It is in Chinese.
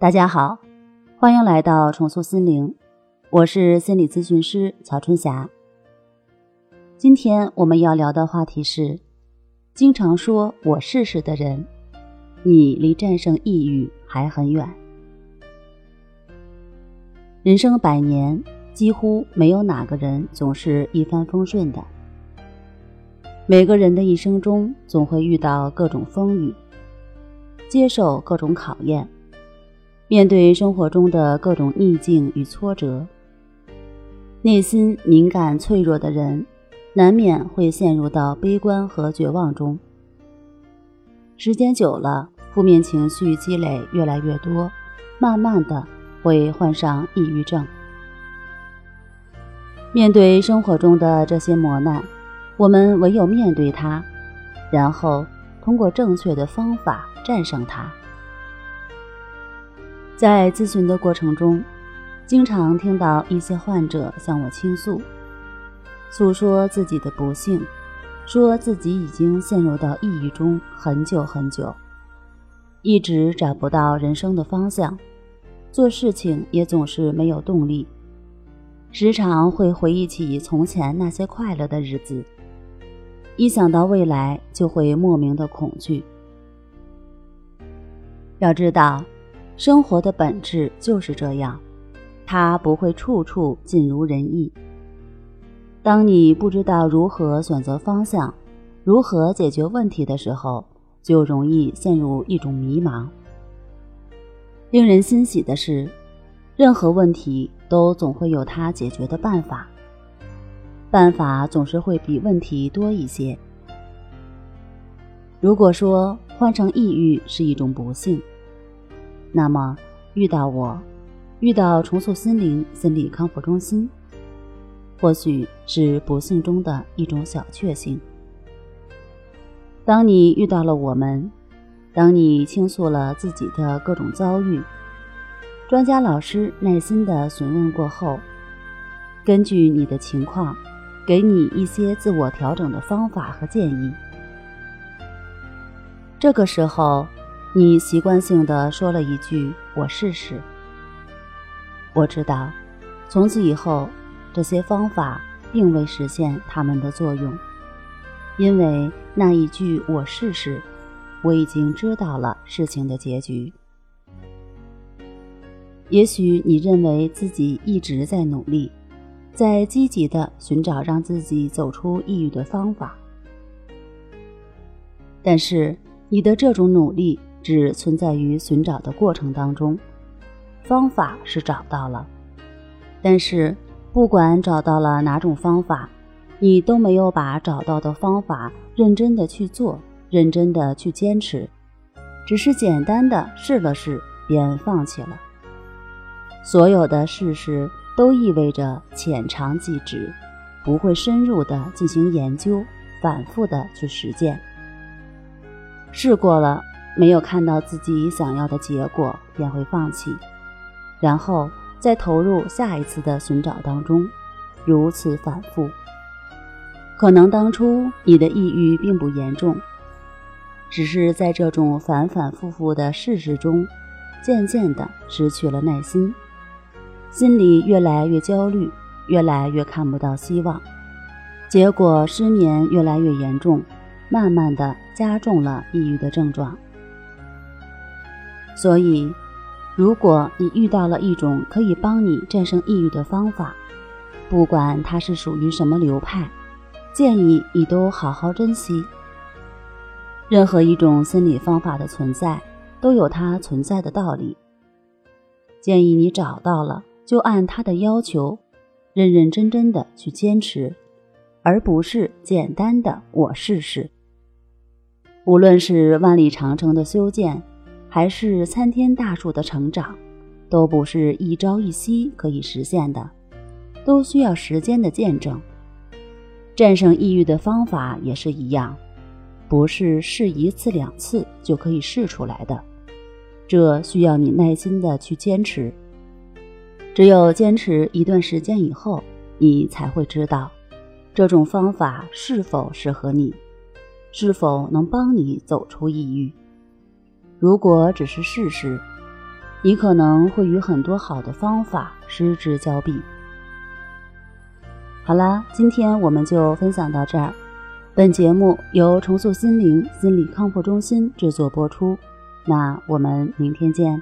大家好，欢迎来到重塑心灵，我是心理咨询师曹春霞。今天我们要聊的话题是：经常说我试试的人，你离战胜抑郁还很远。人生百年，几乎没有哪个人总是一帆风顺的。每个人的一生中，总会遇到各种风雨，接受各种考验。面对生活中的各种逆境与挫折，内心敏感脆弱的人，难免会陷入到悲观和绝望中。时间久了，负面情绪积累越来越多，慢慢的会患上抑郁症。面对生活中的这些磨难，我们唯有面对它，然后通过正确的方法战胜它。在咨询的过程中，经常听到一些患者向我倾诉，诉说自己的不幸，说自己已经陷入到抑郁中很久很久，一直找不到人生的方向，做事情也总是没有动力，时常会回忆起从前那些快乐的日子，一想到未来就会莫名的恐惧。要知道。生活的本质就是这样，它不会处处尽如人意。当你不知道如何选择方向，如何解决问题的时候，就容易陷入一种迷茫。令人欣喜的是，任何问题都总会有它解决的办法，办法总是会比问题多一些。如果说患上抑郁是一种不幸，那么，遇到我，遇到重塑心灵心理康复中心，或许是不幸中的一种小确幸。当你遇到了我们，当你倾诉了自己的各种遭遇，专家老师耐心的询问过后，根据你的情况，给你一些自我调整的方法和建议。这个时候。你习惯性的说了一句：“我试试。”我知道，从此以后，这些方法并未实现他们的作用，因为那一句“我试试”，我已经知道了事情的结局。也许你认为自己一直在努力，在积极的寻找让自己走出抑郁的方法，但是你的这种努力。只存在于寻找的过程当中，方法是找到了，但是不管找到了哪种方法，你都没有把找到的方法认真的去做，认真的去坚持，只是简单的试了试便放弃了。所有的事实都意味着浅尝即止，不会深入的进行研究，反复的去实践，试过了。没有看到自己想要的结果，便会放弃，然后再投入下一次的寻找当中，如此反复。可能当初你的抑郁并不严重，只是在这种反反复复的事实中，渐渐的失去了耐心，心里越来越焦虑，越来越看不到希望，结果失眠越来越严重，慢慢的加重了抑郁的症状。所以，如果你遇到了一种可以帮你战胜抑郁的方法，不管它是属于什么流派，建议你都好好珍惜。任何一种心理方法的存在，都有它存在的道理。建议你找到了，就按它的要求，认认真真的去坚持，而不是简单的我试试。无论是万里长城的修建。还是参天大树的成长，都不是一朝一夕可以实现的，都需要时间的见证。战胜抑郁的方法也是一样，不是试一次两次就可以试出来的，这需要你耐心的去坚持。只有坚持一段时间以后，你才会知道这种方法是否适合你，是否能帮你走出抑郁。如果只是试试，你可能会与很多好的方法失之交臂。好啦，今天我们就分享到这儿。本节目由重塑心灵心理康复中心制作播出。那我们明天见。